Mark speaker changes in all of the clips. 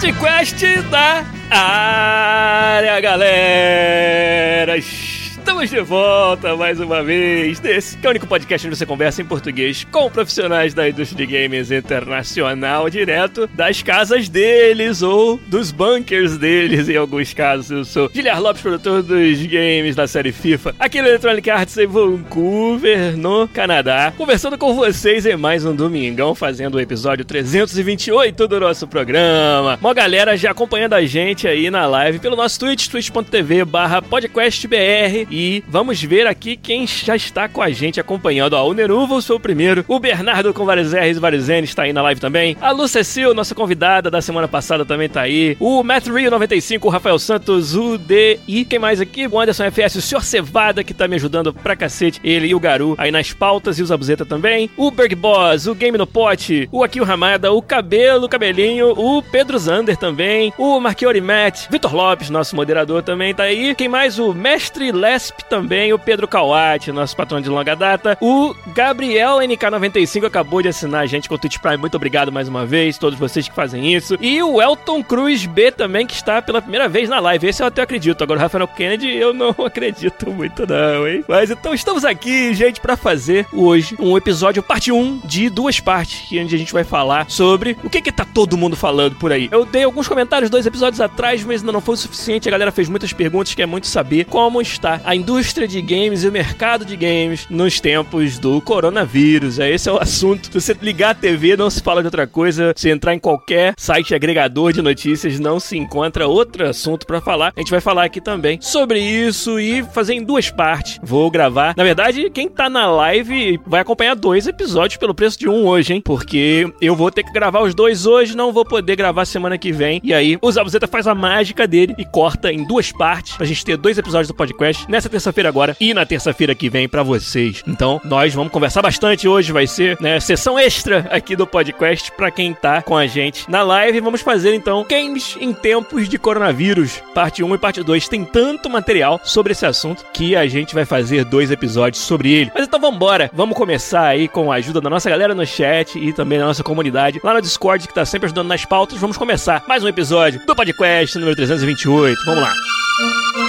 Speaker 1: Podcast da área, galera. Estamos de volta mais uma vez nesse que é o único podcast onde você conversa em português com profissionais da indústria de games internacional, direto das casas deles ou dos bunkers deles, em alguns casos. Eu sou Guilherme Lopes, produtor dos games da série FIFA, aqui no Electronic Arts em Vancouver, no Canadá, conversando com vocês em mais um domingão, fazendo o episódio 328 do nosso programa. Uma galera já acompanhando a gente aí na live pelo nosso Twitch, twitch.tv barra podcastbr e vamos ver aqui quem já está com a gente acompanhando. Ó, o Neruvos foi o primeiro. O Bernardo com vários R's e vários N's está aí na live também. A Lu Cecil, nossa convidada da semana passada, também está aí. O Matt Rio 95, o Rafael Santos, o D e quem mais aqui? O Anderson FS, o Sr. Cevada, que está me ajudando pra cacete. Ele e o Garu aí nas pautas e o Zabuzeta também. O Berg Boss, o Game no Pote, o Akil Ramada, o Cabelo, Cabelinho, o Pedro Zander também, o Marchiori Matt, Vitor Lopes, nosso moderador também tá aí. Quem mais? O Mestre Les também, o Pedro Kawati, nosso patrão de longa data, o Gabriel NK95 acabou de assinar a gente com o Twitch Prime, muito obrigado mais uma vez, todos vocês que fazem isso, e o Elton Cruz B também, que está pela primeira vez na live, esse eu até acredito, agora o Rafael Kennedy eu não acredito muito não, hein? Mas então estamos aqui, gente, para fazer hoje um episódio parte 1 de duas partes, onde a gente vai falar sobre o que que tá todo mundo falando por aí. Eu dei alguns comentários dois episódios atrás, mas ainda não foi o suficiente, a galera fez muitas perguntas, quer muito saber como está a indústria de games e o mercado de games nos tempos do coronavírus. É, esse é o assunto. Se você ligar a TV, não se fala de outra coisa. Se entrar em qualquer site agregador de notícias, não se encontra outro assunto para falar. A gente vai falar aqui também sobre isso e fazer em duas partes. Vou gravar. Na verdade, quem tá na live vai acompanhar dois episódios pelo preço de um hoje, hein? Porque eu vou ter que gravar os dois hoje, não vou poder gravar semana que vem. E aí, o Zabuzeta faz a mágica dele e corta em duas partes pra gente ter dois episódios do podcast. Nessa terça-feira agora e na terça-feira que vem para vocês. Então, nós vamos conversar bastante hoje, vai ser, né, sessão extra aqui do podcast para quem tá com a gente na live. Vamos fazer então games em tempos de coronavírus, parte 1 e parte 2. Tem tanto material sobre esse assunto que a gente vai fazer dois episódios sobre ele. Mas então vamos embora. Vamos começar aí com a ajuda da nossa galera no chat e também da nossa comunidade lá no Discord que tá sempre ajudando nas pautas. Vamos começar mais um episódio do podcast número 328. Vamos lá. E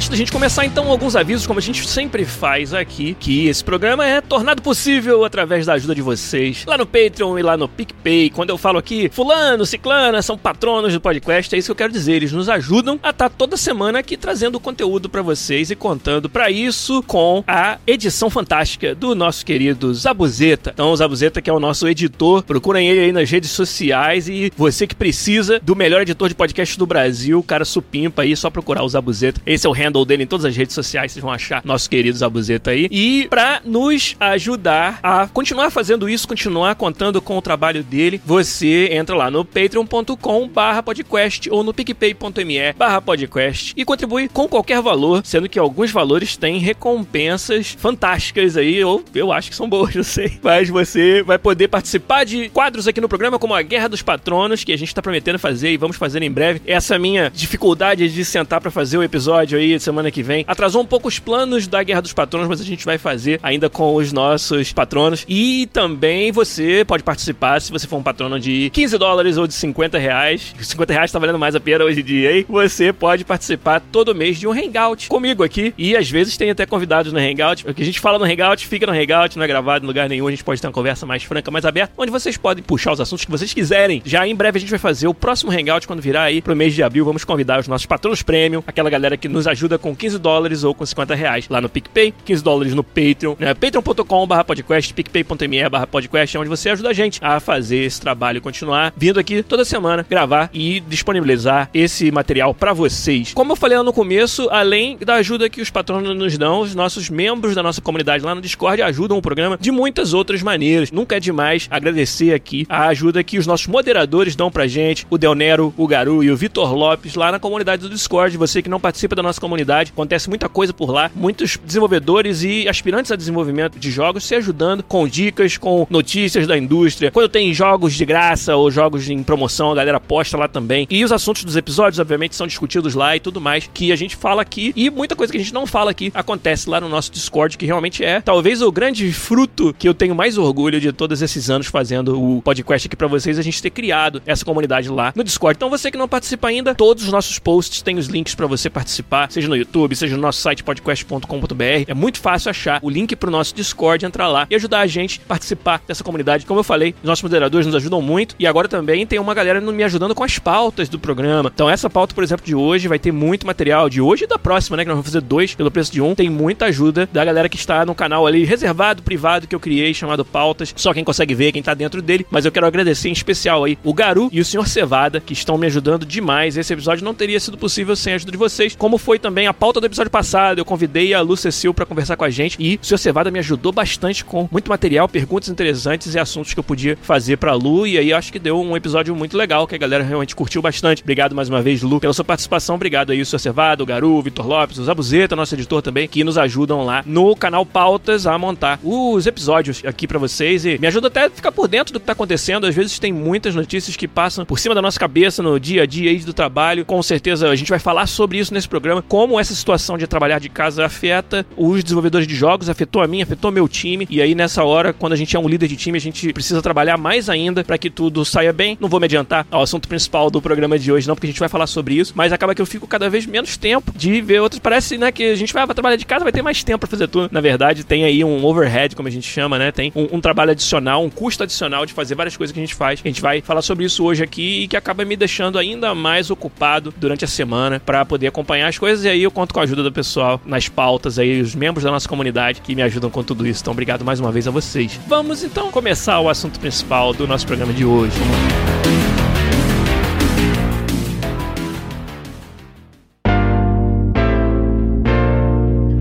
Speaker 1: antes da gente começar, então, alguns avisos, como a gente sempre faz aqui, que esse programa é tornado possível através da ajuda de vocês, lá no Patreon e lá no PicPay. Quando eu falo aqui, fulano, ciclana, são patronos do podcast, é isso que eu quero dizer. Eles nos ajudam a estar toda semana aqui trazendo conteúdo para vocês e contando para isso com a edição fantástica do nosso querido Zabuzeta. Então, o Zabuzeta, que é o nosso editor, procurem ele aí nas redes sociais e você que precisa do melhor editor de podcast do Brasil, cara supimpa aí, só procurar o Zabuzeta. Esse é o handle dele em todas as redes sociais, vocês vão achar nosso querido Zabuzeta aí. E para nos ajudar a continuar fazendo isso, continuar contando com o trabalho dele, você entra lá no patreon.com barra podcast ou no picpay.me barra podcast e contribui com qualquer valor, sendo que alguns valores têm recompensas fantásticas aí, ou eu acho que são boas, não sei. Mas você vai poder participar de quadros aqui no programa, como a Guerra dos Patronos, que a gente tá prometendo fazer e vamos fazer em breve. Essa minha dificuldade de sentar para fazer o episódio aí semana que vem. Atrasou um pouco os planos da Guerra dos Patronos, mas a gente vai fazer ainda com os nossos patronos. E também você pode participar se você for um patrono de 15 dólares ou de 50 reais. 50 reais tá valendo mais a pena hoje em dia, hein? Você pode participar todo mês de um hangout comigo aqui. E às vezes tem até convidados no hangout. O que a gente fala no hangout fica no hangout, não é gravado em lugar nenhum. A gente pode ter uma conversa mais franca, mais aberta, onde vocês podem puxar os assuntos que vocês quiserem. Já em breve a gente vai fazer o próximo hangout quando virar aí pro mês de abril. Vamos convidar os nossos patronos premium, aquela galera que nos ajuda com 15 dólares ou com 50 reais lá no PicPay, 15 dólares no Patreon, né? patreon.com.br podcast, picpay.me barra podcast, é onde você ajuda a gente a fazer esse trabalho continuar vindo aqui toda semana, gravar e disponibilizar esse material para vocês. Como eu falei lá no começo, além da ajuda que os patronos nos dão, os nossos membros da nossa comunidade lá no Discord ajudam o programa de muitas outras maneiras. Nunca é demais agradecer aqui a ajuda que os nossos moderadores dão pra gente, o Del Nero, o Garu e o Vitor Lopes lá na comunidade do Discord. Você que não participa da nossa comunidade, acontece muita coisa por lá, muitos desenvolvedores e aspirantes a desenvolvimento de jogos se ajudando com dicas, com notícias da indústria. Quando tem jogos de graça ou jogos em promoção, a galera posta lá também. E os assuntos dos episódios, obviamente, são discutidos lá e tudo mais que a gente fala aqui. E muita coisa que a gente não fala aqui acontece lá no nosso Discord, que realmente é talvez o grande fruto que eu tenho mais orgulho de todos esses anos fazendo o podcast aqui para vocês, a gente ter criado essa comunidade lá no Discord. Então você que não participa ainda, todos os nossos posts têm os links para você participar, seja no YouTube, seja no nosso site podcast.com.br. É muito fácil achar o link pro nosso Discord, entrar lá e ajudar a gente a participar dessa comunidade. Como eu falei, os nossos moderadores nos ajudam muito e agora também tem uma galera me ajudando com as pautas do programa. Então essa pauta, por exemplo, de hoje vai ter muito material de hoje e da próxima, né, que nós vamos fazer dois pelo preço de um. Tem muita ajuda da galera que está no canal ali reservado, privado que eu criei, chamado Pautas. Só quem consegue ver, quem tá dentro dele. Mas eu quero agradecer em especial aí o Garu e o Sr. Cevada, que estão me ajudando demais. Esse episódio não teria sido possível sem a ajuda de vocês, como foi também a pauta do episódio passado. Eu convidei a Lu Cecil para conversar com a gente e o Sr. Cevada me ajudou bastante com muito material, perguntas interessantes e assuntos que eu podia fazer pra Lu. E aí acho que deu um episódio muito legal, que a galera realmente curtiu bastante. Obrigado mais uma vez, Lu, pela sua participação. Obrigado aí, o Sr. Cevada, o Garu, o Vitor Lopes, o Zabuzeta, nosso editor também, que nos ajudam lá no canal Pautas a montar os episódios aqui para vocês e me ajuda até a ficar por dentro do que tá acontecendo. Às vezes tem muitas notícias que passam por cima da nossa cabeça no dia a dia aí do trabalho. Com certeza a gente vai falar sobre isso nesse programa, como essa situação de trabalhar de casa afeta os desenvolvedores de jogos, afetou a mim, afetou meu time. E aí nessa hora, quando a gente é um líder de time, a gente precisa trabalhar mais ainda para que tudo saia bem. Não vou me adiantar ao assunto principal do programa de hoje, não, porque a gente vai falar sobre isso, mas acaba que eu fico cada vez menos tempo de ver outros. Parece, né, que a gente vai, vai trabalhar de casa, vai ter mais tempo para fazer tudo. Na verdade, tem aí um overhead, como a gente chama, né? Tem um, um, trabalho adicional, um custo adicional de fazer várias coisas que a gente faz. A gente vai falar sobre isso hoje aqui e que acaba me deixando ainda mais ocupado durante a semana para poder acompanhar as coisas. E aí eu conto com a ajuda do pessoal nas pautas aí, os membros da nossa comunidade que me ajudam com tudo isso. Então, obrigado mais uma vez a vocês. Vamos então começar o assunto principal do nosso programa de hoje.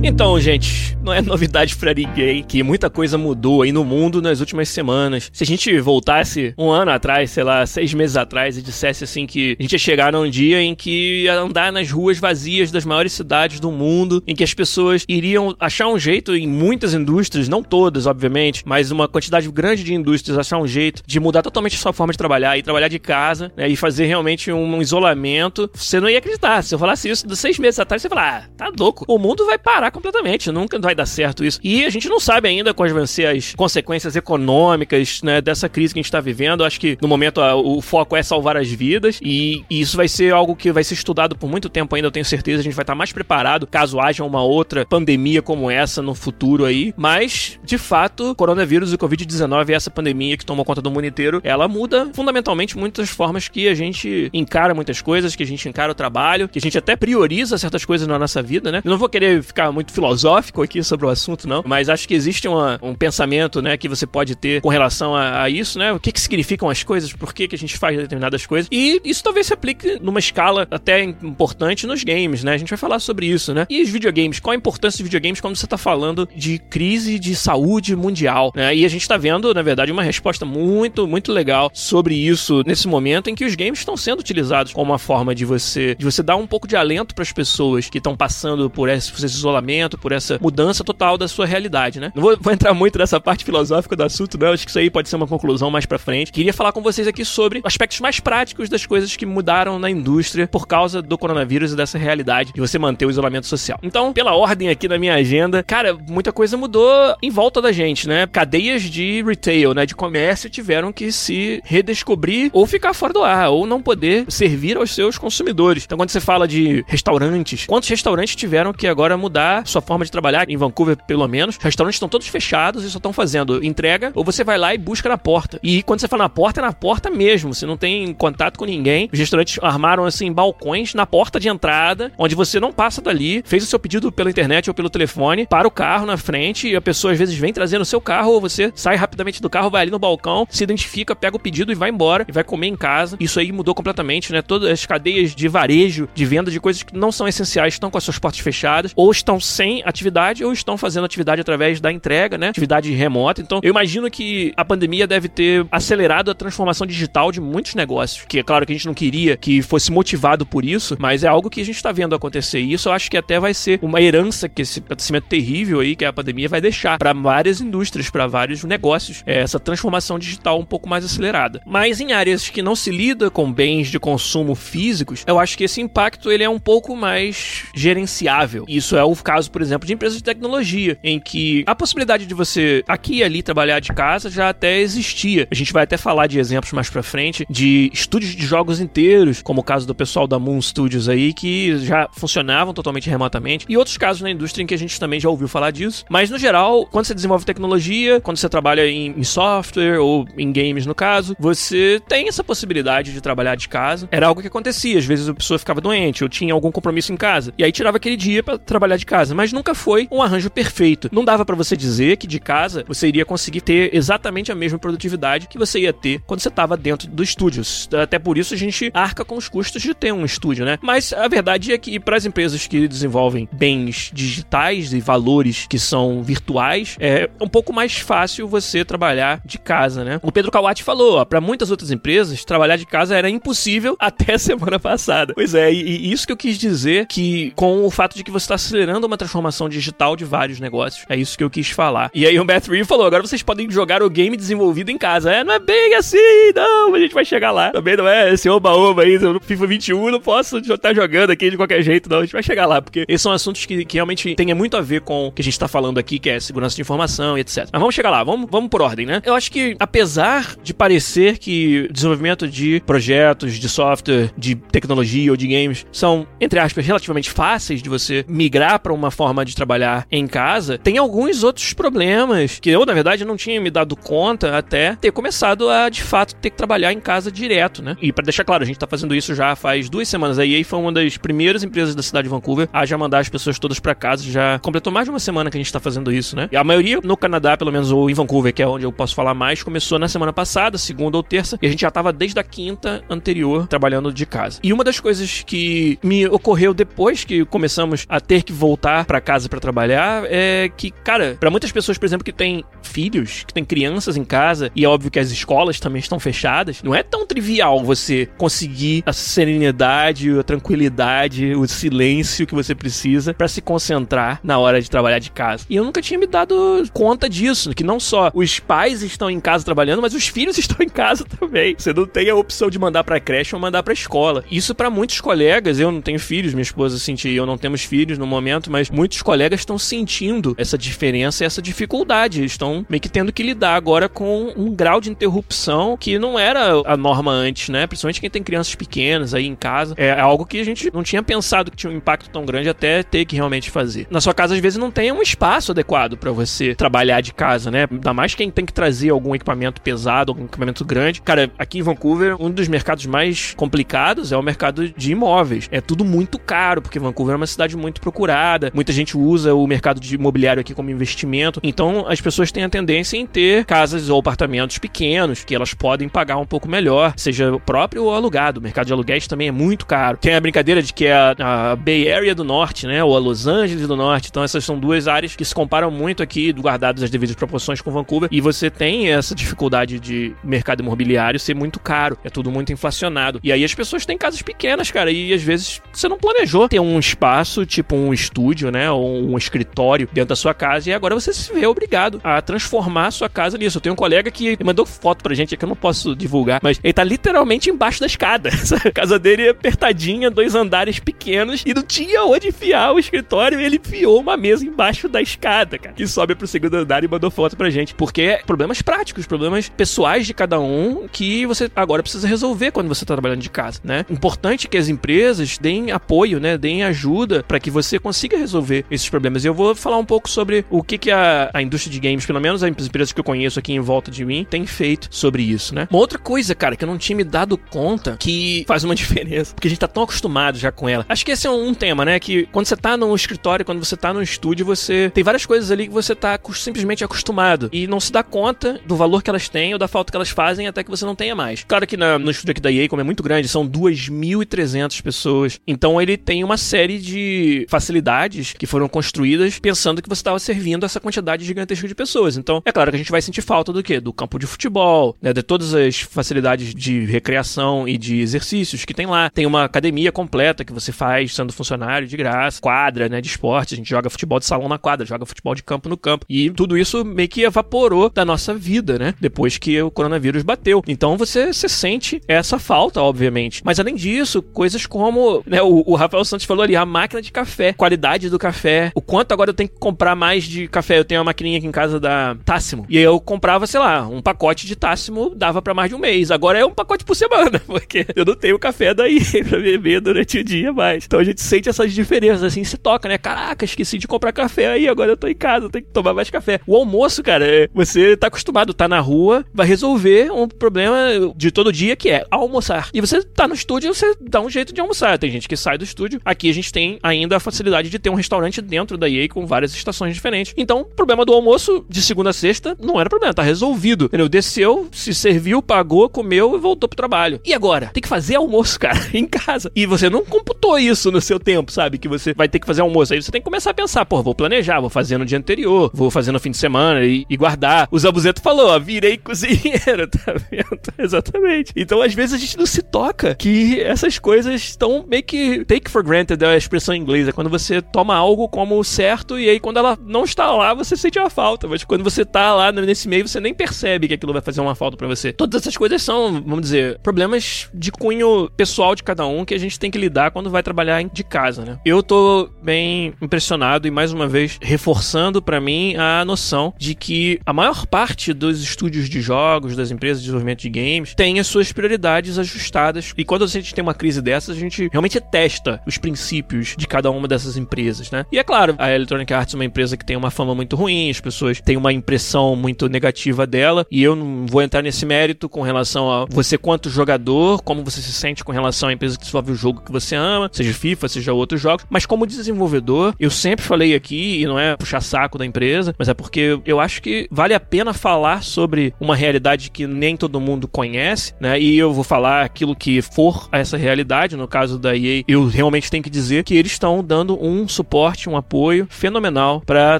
Speaker 1: Então, gente, não é novidade para ninguém que muita coisa mudou aí no mundo nas últimas semanas. Se a gente voltasse um ano atrás, sei lá, seis meses atrás, e dissesse assim que a gente ia chegar num dia em que ia andar nas ruas vazias das maiores cidades do mundo, em que as pessoas iriam achar um jeito em muitas indústrias, não todas, obviamente, mas uma quantidade grande de indústrias achar um jeito de mudar totalmente a sua forma de trabalhar e trabalhar de casa, né, e fazer realmente um isolamento, você não ia acreditar. Se eu falasse isso de seis meses atrás, você ia falar, ah, tá louco, o mundo vai parar completamente, nunca vai dar certo isso. E a gente não sabe ainda quais vão ser as consequências econômicas, né, dessa crise que a gente tá vivendo. Acho que no momento o foco é salvar as vidas e, e, isso vai ser algo que vai ser estudado por muito tempo ainda, eu tenho certeza. A gente vai estar tá mais preparado caso haja uma outra pandemia como essa no futuro aí. Mas, de fato, coronavírus e o Covid-19 essa pandemia que tomou conta do mundo inteiro, ela muda fundamentalmente muitas formas que a gente encara muitas coisas, que a gente encara o trabalho, que a gente até prioriza certas coisas na nossa vida, né? Eu não vou querer ficar muito filosófico aqui sobre o assunto, não, mas acho que existe uma, um pensamento, né, que você pode ter com relação a, a isso, né? O que, que significam as coisas, por que, que a gente faz determinadas coisas. E isso talvez se aplique numa escala até importante nos games, né? A gente vai falar sobre isso, né? E os videogames, qual a importância dos videogames quando você tá falando de crise de saúde mundial, né? E a gente tá vendo, na verdade, uma resposta muito, muito legal sobre isso nesse momento em que os games estão sendo utilizados como uma forma de você, de você dar um pouco de alento para as pessoas que estão passando por esse, por esse isolamento, por essa mudança total da sua realidade, né? Não vou, vou, entrar muito nessa parte filosófica do assunto, não. Acho que isso aí pode ser uma conclusão mais pra frente. Queria falar com vocês aqui sobre aspectos mais práticos das coisas que mudaram na indústria por causa do coronavírus e dessa realidade de você manter o isolamento social. Então, pela ordem aqui da minha agenda, cara, muita coisa mudou em volta da gente, né? Cadeias de retail, né? De comércio tiveram que se redescobrir ou ficar fora do ar, ou não poder servir aos seus consumidores. Então, quando você fala de restaurantes, quantos restaurantes tiveram que agora mudar sua forma de trabalhar, em Vancouver pelo menos. Restaurantes estão todos fechados e só estão fazendo entrega, ou você vai lá e busca na porta. E quando você fala na porta, é na porta mesmo. Você não tem contato com ninguém. Os restaurantes armaram, assim, balcões na porta de entrada, onde você não passa dali, fez o seu pedido pela internet ou pelo telefone, para o carro na frente e a pessoa às vezes vem trazendo o seu carro ou você sai rapidamente do carro, vai ali no balcão, se identifica, pega o pedido e vai embora e vai comer em casa. Isso aí mudou completamente, né? Todas as cadeias de varejo, de venda de coisas que não são essenciais estão com as suas portas fechadas, ou estão sem atividade, ou estão fazendo atividade através da entrega, né? Atividade remota. Então, eu imagino que a pandemia deve ter acelerado a transformação digital de muitos negócios, que é claro que a gente não queria que fosse motivado por isso, mas é algo que a gente está vendo acontecer. E isso eu acho que até vai ser uma herança que esse acontecimento terrível aí que a pandemia vai deixar para várias indústrias, para vários negócios, é essa transformação digital um pouco mais acelerada. Mas em áreas que não se lida com bens de consumo físicos, eu acho que esse impacto ele é um pouco mais gerenciável. Isso é o caso, por exemplo, de empresas de tecnologia, em que a possibilidade de você aqui e ali trabalhar de casa já até existia. A gente vai até falar de exemplos mais para frente de estúdios de jogos inteiros, como o caso do pessoal da Moon Studios aí, que já funcionavam totalmente remotamente, e outros casos na indústria em que a gente também já ouviu falar disso. Mas no geral, quando você desenvolve tecnologia, quando você trabalha em, em software ou em games no caso, você tem essa possibilidade de trabalhar de casa. Era algo que acontecia, às vezes a pessoa ficava doente ou tinha algum compromisso em casa, e aí tirava aquele dia para trabalhar de casa, mas nunca foi um arranjo perfeito. Não dava para você dizer que de casa você iria conseguir ter exatamente a mesma produtividade que você ia ter quando você estava dentro do estúdio. Até por isso a gente arca com os custos de ter um estúdio, né? Mas a verdade é que para as empresas que desenvolvem bens digitais e valores que são virtuais, é um pouco mais fácil você trabalhar de casa, né? O Pedro Kawati falou, para muitas outras empresas, trabalhar de casa era impossível até semana passada. Pois é, e, e isso que eu quis dizer que com o fato de que você está acelerando uma transformação digital de vários negócios. É isso que eu quis falar. E aí o Matt falou, agora vocês podem jogar o game desenvolvido em casa. É, não é bem assim, não, a gente vai chegar lá. Também não é esse oba-oba aí, no FIFA 21 não posso estar jogando aqui de qualquer jeito, não. A gente vai chegar lá, porque esses são assuntos que, que realmente têm muito a ver com o que a gente está falando aqui, que é segurança de informação e etc. Mas vamos chegar lá, vamos, vamos por ordem, né? Eu acho que, apesar de parecer que desenvolvimento de projetos, de software, de tecnologia ou de games são, entre aspas, relativamente fáceis de você migrar para uma forma de trabalhar em casa, tem alguns outros problemas que eu, na verdade, não tinha me dado conta até ter começado a, de fato, ter que trabalhar em casa direto, né? E para deixar claro, a gente tá fazendo isso já faz duas semanas. A EA foi uma das primeiras empresas da cidade de Vancouver a já mandar as pessoas todas para casa. Já completou mais de uma semana que a gente tá fazendo isso, né? E a maioria no Canadá, pelo menos, ou em Vancouver, que é onde eu posso falar mais, começou na semana passada, segunda ou terça, e a gente já tava desde a quinta anterior trabalhando de casa. E uma das coisas que me ocorreu depois que começamos a ter que voltar para casa para trabalhar é que, cara, para muitas pessoas, por exemplo, que têm filhos, que têm crianças em casa, e é óbvio que as escolas também estão fechadas, não é tão trivial você conseguir a serenidade, a tranquilidade, o silêncio que você precisa para se concentrar na hora de trabalhar de casa. E eu nunca tinha me dado conta disso, que não só os pais estão em casa trabalhando, mas os filhos estão em casa também. Você não tem a opção de mandar para creche ou mandar para escola. Isso para muitos colegas, eu não tenho filhos, minha esposa sentiu, eu não temos filhos no momento, mas muitos colegas estão sentindo essa diferença e essa dificuldade. Estão meio que tendo que lidar agora com um grau de interrupção que não era a norma antes, né? Principalmente quem tem crianças pequenas aí em casa. É algo que a gente não tinha pensado que tinha um impacto tão grande até ter que realmente fazer. Na sua casa, às vezes, não tem um espaço adequado para você trabalhar de casa, né? Ainda mais quem tem que trazer algum equipamento pesado, algum equipamento grande. Cara, aqui em Vancouver, um dos mercados mais complicados é o mercado de imóveis. É tudo muito caro, porque Vancouver é uma cidade muito procurada. Muita gente usa o mercado de imobiliário aqui como investimento. Então, as pessoas têm a tendência em ter casas ou apartamentos pequenos, que elas podem pagar um pouco melhor, seja próprio ou alugado. O mercado de aluguéis também é muito caro. Tem a brincadeira de que é a, a Bay Area do Norte, né? Ou a Los Angeles do Norte. Então, essas são duas áreas que se comparam muito aqui, guardadas as devidas proporções com Vancouver. E você tem essa dificuldade de mercado imobiliário ser muito caro. É tudo muito inflacionado. E aí as pessoas têm casas pequenas, cara. E às vezes você não planejou ter um espaço, tipo um estúdio, né? Ou um escritório dentro da sua casa. E agora você se vê obrigado a transformar a sua casa nisso. Eu tenho um colega que mandou foto pra gente, é que eu não posso divulgar, mas ele tá literalmente embaixo da escada. A casa dele é apertadinha, dois andares pequenos, e não tinha onde enfiar o escritório. E ele enfiou uma mesa embaixo da escada, cara. Que sobe pro segundo andar e mandou foto pra gente. Porque é problemas práticos, problemas pessoais de cada um que você agora precisa resolver quando você tá trabalhando de casa, né? Importante que as empresas deem apoio, né? Deem ajuda para que você consiga resolver resolver esses problemas. E eu vou falar um pouco sobre o que, que a, a indústria de games, pelo menos as empresas que eu conheço aqui em volta de mim, tem feito sobre isso, né? Uma outra coisa, cara, que eu não tinha me dado conta que faz uma diferença, porque a gente tá tão acostumado já com ela. Acho que esse é um, tema, né? Que quando você tá no escritório, quando você tá no estúdio, você tem várias coisas ali que você tá simplesmente acostumado e não se dá conta do valor que elas têm ou da falta que elas fazem até que você não tenha mais. Claro que na, no estúdio aqui da EA, como é muito grande, são 2.300 pessoas. Então ele tem uma série de facilidades que foram construídas pensando que você estava servindo essa quantidade gigantesca de pessoas. Então, é claro que a gente vai sentir falta do quê? Do campo de futebol, né? De todas as facilidades de recreação e de exercícios que tem lá. Tem uma academia completa que você faz sendo funcionário de graça, quadra, né? De esporte. A gente joga futebol de salão na quadra, joga futebol de campo no campo. E tudo isso meio que evaporou da nossa vida, né? Depois que o coronavírus bateu. Então você, você sente essa falta, obviamente. Mas além disso, coisas como, né? O, o Rafael Santos falou ali, a máquina de café, qualidade do café, o quanto agora eu tenho que comprar mais de café. Eu tenho uma maquininha aqui em casa da Tássimo. E aí eu comprava, sei lá, um pacote de Tássimo dava para mais de um mês. Agora é um pacote por semana, porque eu não tenho café daí pra beber durante o dia mais. Então a gente sente essas diferenças, assim, se toca, né? Caraca, esqueci de comprar café aí, agora eu tô em casa, tenho que tomar mais café. O almoço, cara, é, você tá acostumado, tá na rua, vai resolver um problema de todo dia que é almoçar. E você tá no estúdio, você dá um jeito de almoçar. Tem gente que sai do estúdio. Aqui a gente tem ainda a facilidade de ter um restaurante dentro da EA com várias estações diferentes. Então, o problema do almoço de segunda a sexta não era problema, tá resolvido. Entendeu? Desceu, se serviu, pagou, comeu e voltou pro trabalho. E agora? Tem que fazer almoço, cara, em casa. E você não computou isso no seu tempo, sabe? Que você vai ter que fazer almoço. Aí você tem que começar a pensar, pô, vou planejar, vou fazer no dia anterior, vou fazer no fim de semana e, e guardar. O Zabuzeto falou, ó, virei cozinheiro, tá vendo? Exatamente. Então, às vezes a gente não se toca que essas coisas estão meio que take for granted, é a expressão em inglês, é quando você toma algo como certo e aí quando ela não está lá, você sente uma falta. Mas quando você tá lá nesse meio, você nem percebe que aquilo vai fazer uma falta para você. Todas essas coisas são, vamos dizer, problemas de cunho pessoal de cada um que a gente tem que lidar quando vai trabalhar de casa, né? Eu tô bem impressionado e mais uma vez reforçando para mim a noção de que a maior parte dos estúdios de jogos, das empresas de desenvolvimento de games, tem as suas prioridades ajustadas. E quando a gente tem uma crise dessas, a gente realmente testa os princípios de cada uma dessas empresas, né? E é claro, a Electronic Arts é uma empresa que tem uma fama muito ruim, as pessoas têm uma impressão muito negativa dela, e eu não vou entrar nesse mérito com relação a você quanto jogador, como você se sente com relação à empresa que desenvolve o jogo que você ama, seja FIFA, seja outros jogos, mas como desenvolvedor, eu sempre falei aqui, e não é puxar saco da empresa, mas é porque eu acho que vale a pena falar sobre uma realidade que nem todo mundo conhece, né? E eu vou falar aquilo que for essa realidade, no caso da EA, eu realmente tenho que dizer que eles estão dando um suporte, um apoio fenomenal para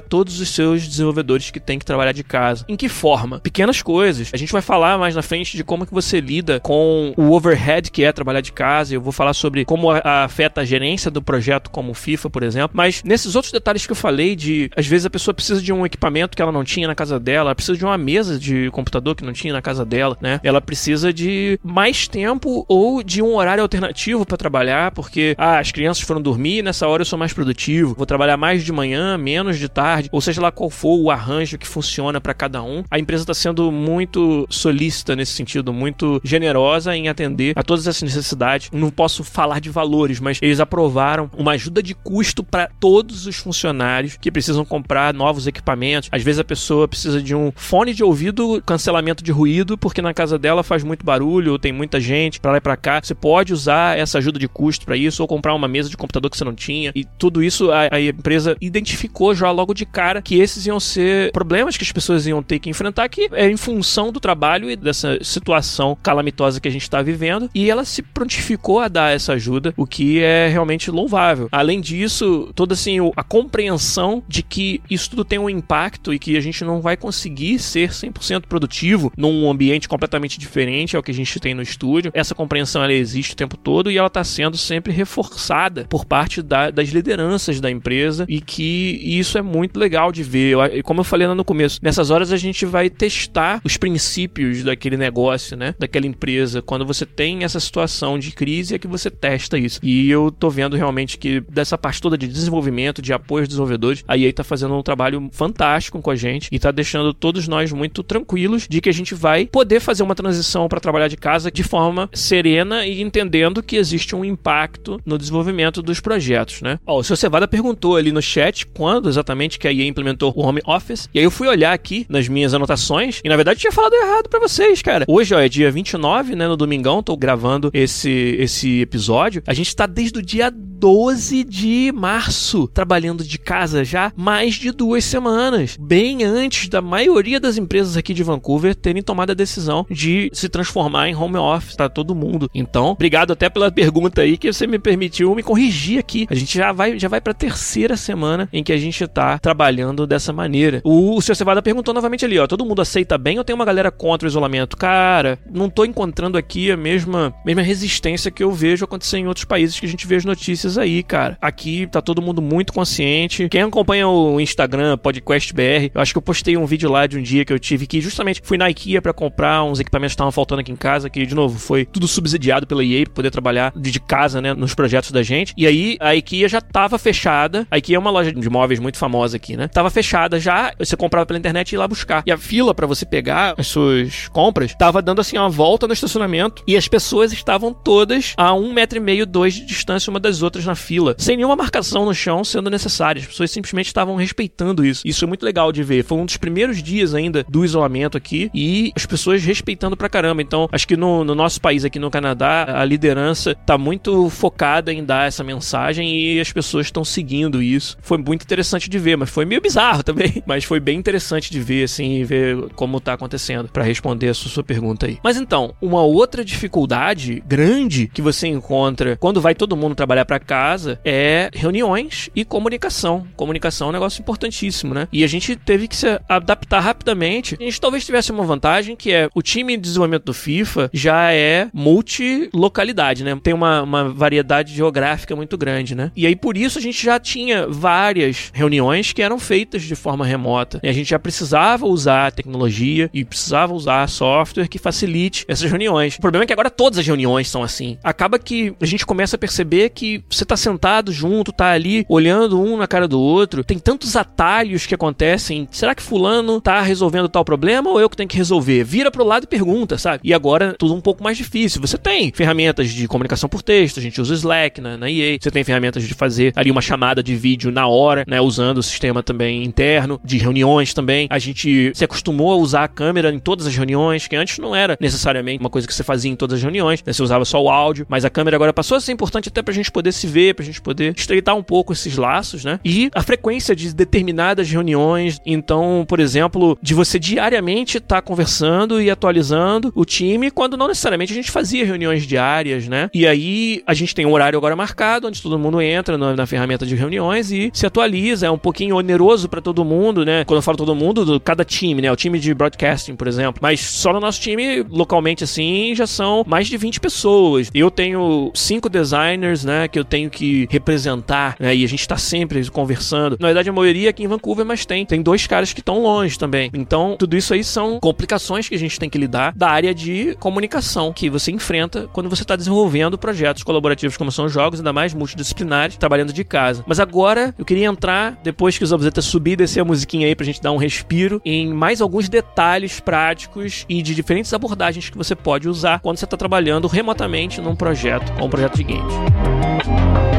Speaker 1: todos os seus desenvolvedores que têm que trabalhar de casa. Em que forma? Pequenas coisas. A gente vai falar mais na frente de como que você lida com o overhead que é trabalhar de casa. Eu vou falar sobre como afeta a gerência do projeto como FIFA, por exemplo. Mas nesses outros detalhes que eu falei de às vezes a pessoa precisa de um equipamento que ela não tinha na casa dela, ela precisa de uma mesa de computador que não tinha na casa dela, né? Ela precisa de mais tempo ou de um horário alternativo para trabalhar, porque ah, as crianças foram dormir, nessa hora eu sou mais produtivo, vou trabalhar mais de manhã, menos de tarde, ou seja lá qual for o arranjo que funciona para cada um. A empresa está sendo muito solícita nesse sentido, muito generosa em atender a todas essas necessidades. Não posso falar de valores, mas eles aprovaram uma ajuda de custo para todos os funcionários que precisam comprar novos equipamentos. Às vezes a pessoa precisa de um fone de ouvido, cancelamento de ruído, porque na casa dela faz muito barulho, ou tem muita gente para lá e para cá. Você pode usar essa ajuda de custo para isso, ou comprar uma mesa de computador que você não tinha. E tudo isso a, a empresa identificou já logo de cara que esses iam ser problemas que as pessoas iam ter que enfrentar, que é em função do trabalho e dessa situação calamitosa que a gente está vivendo. E ela se prontificou a dar essa ajuda, o que é realmente louvável. Além disso, toda assim a compreensão de que isso tudo tem um impacto e que a gente não vai conseguir ser 100% produtivo num ambiente completamente diferente ao que a gente tem no estúdio. Essa compreensão ela existe o tempo todo e ela está sendo sempre reforçada por parte da, das lideranças da empresa e que isso é muito legal de ver. Eu, como eu falei lá no começo, nessas horas a gente vai testar os princípios daquele negócio, né? Daquela empresa. Quando você tem essa situação de crise é que você testa isso. E eu tô vendo realmente que dessa parte toda de desenvolvimento, de apoio aos desenvolvedores, a EA tá fazendo um trabalho fantástico com a gente e tá deixando todos nós muito tranquilos de que a gente vai poder fazer uma transição para trabalhar de casa de forma serena e entendendo que existe um impacto no desenvolvimento dos projetos, né? Ó, o seu Perguntou ali no chat quando exatamente que a EA implementou o Home Office. E aí eu fui olhar aqui nas minhas anotações e na verdade tinha falado errado para vocês, cara. Hoje, ó, é dia 29, né, no domingão, tô gravando esse esse episódio. A gente tá desde o dia 12 de março trabalhando de casa já mais de duas semanas, bem antes da maioria das empresas aqui de Vancouver terem tomado a decisão de se transformar em home office, tá todo mundo. Então, obrigado até pela pergunta aí que você me permitiu me corrigir aqui. A gente já vai já vai para terceira semana em que a gente tá trabalhando dessa maneira. O, o Sr. Cevada perguntou novamente ali, ó, todo mundo aceita bem ou tem uma galera contra o isolamento? Cara, não tô encontrando aqui a mesma mesma resistência que eu vejo acontecer em outros países que a gente vê as notícias aí, cara. Aqui tá todo mundo muito consciente. Quem acompanha o Instagram, Podcast BR, eu acho que eu postei um vídeo lá de um dia que eu tive que justamente fui na IKEA para comprar uns equipamentos que estavam faltando aqui em casa, que de novo foi tudo subsidiado pela EA pra poder trabalhar de casa, né, nos projetos da gente. E aí a IKEA já tava fechada. A IKEA é uma loja de móveis muito famosa aqui, né? Tava fechada já, você comprava pela internet e ia lá buscar. E a fila para você pegar as suas compras tava dando assim uma volta no estacionamento e as pessoas estavam todas a um metro e meio, dois de distância uma das outras na fila, sem nenhuma marcação no chão sendo necessária. As pessoas simplesmente estavam respeitando isso. Isso é muito legal de ver. Foi um dos primeiros dias ainda do isolamento aqui e as pessoas respeitando pra caramba. Então, acho que no, no nosso país aqui no Canadá, a liderança tá muito focada em dar essa mensagem e as pessoas estão seguindo isso. Foi muito interessante de ver, mas foi meio bizarro também. Mas foi bem interessante de ver, assim, ver como tá acontecendo, para responder a sua, sua pergunta aí. Mas então, uma outra dificuldade grande que você encontra quando vai todo mundo trabalhar para casa é reuniões e comunicação. Comunicação é um negócio importantíssimo, né? E a gente teve que se adaptar rapidamente. A gente talvez tivesse uma vantagem que é o time de desenvolvimento do FIFA já é multilocalidade, né? Tem uma, uma variedade geográfica muito grande, né? E aí por isso a gente já tinha várias reuniões que eram feitas de forma remota. E a gente já precisava usar tecnologia e precisava usar software que facilite essas reuniões. O problema é que agora todas as reuniões são assim. Acaba que a gente começa a perceber que você tá sentado junto, tá ali olhando um na cara do outro, tem tantos atalhos que acontecem. Será que fulano tá resolvendo tal problema ou eu que tenho que resolver? Vira pro lado e pergunta, sabe? E agora tudo um pouco mais difícil. Você tem ferramentas de comunicação por texto, a gente usa Slack na, na EA, você tem ferramentas de fazer ali uma chamada de vídeo na hora, né? Usando o sistema também interno, de reuniões também. A gente se acostumou a usar a câmera em todas as reuniões, que antes não era necessariamente uma coisa que você fazia em todas as reuniões, né? Você usava só o áudio, mas a câmera agora passou a ser importante até pra gente poder se ver, pra gente poder estreitar um pouco esses laços, né? E a frequência de determinadas reuniões. Então, por exemplo, de você diariamente estar tá conversando e atualizando o time, quando não necessariamente a gente fazia reuniões diárias, né? E aí a gente tem um horário agora marcado, onde todo mundo entra na, na ferramenta de reuniões e se atualiza. É um pouquinho oneroso para todo mundo, né? Quando eu falo todo mundo, do, cada time, né? O time de broadcasting, por exemplo. Mas só no nosso time, localmente assim, já são mais de 20 pessoas. Eu tenho cinco designers, né? Que eu tenho que representar, né? E a gente tá sempre conversando. Na verdade, a maioria aqui em Vancouver, mas tem. Tem dois caras que estão longe também. Então, tudo isso aí são complicações que a gente tem que lidar da área de comunicação que você enfrenta quando você está desenvolvendo projetos colaborativos como são jogos, ainda mais multidisciplinares, trabalhando de casa. Mas agora eu queria entrar, depois que o Zabuzeta subir e descer a musiquinha aí pra gente dar um respiro, em mais alguns detalhes práticos e de diferentes abordagens que você pode usar quando você está trabalhando remotamente num projeto ou um projeto de games.